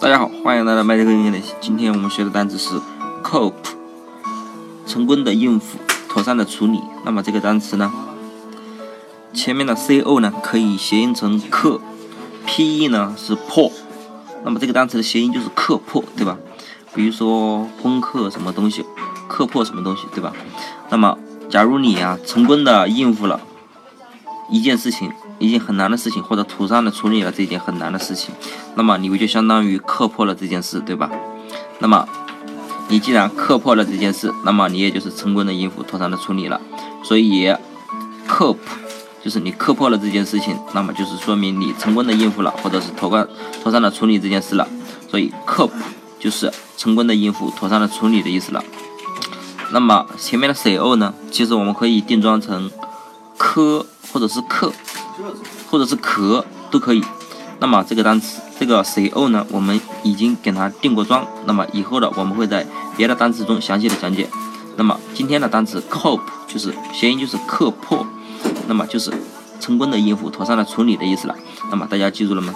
大家好，欢迎来到麦克英语。今天我们学的单词是 cope，成功的应付，妥善的处理。那么这个单词呢，前面的 co 呢可以谐音成克，pe 呢是破。那么这个单词的谐音就是克破，对吧？比如说攻克什么东西，克破什么东西，对吧？那么假如你啊成功的应付了一件事情。一件很难的事情，或者妥善的处理了这件很难的事情，那么你不就相当于克破了这件事，对吧？那么你既然克破了这件事，那么你也就是成功的应付、妥善的处理了。所以，cope 就是你克破了这件事情，那么就是说明你成功的应付了，或者是妥善、妥善的处理这件事了。所以，cope 就是成功的应付、妥善的处理的意思了。那么前面的 co 呢，其实我们可以定装成磕或者是克。或者是壳都可以。那么这个单词这个 co 呢，我们已经给它定过妆。那么以后呢我们会在别的单词中详细的讲解。那么今天的单词 cope 就是谐音就是克破，那么就是成功的应付、妥善的处理的意思了。那么大家记住了吗？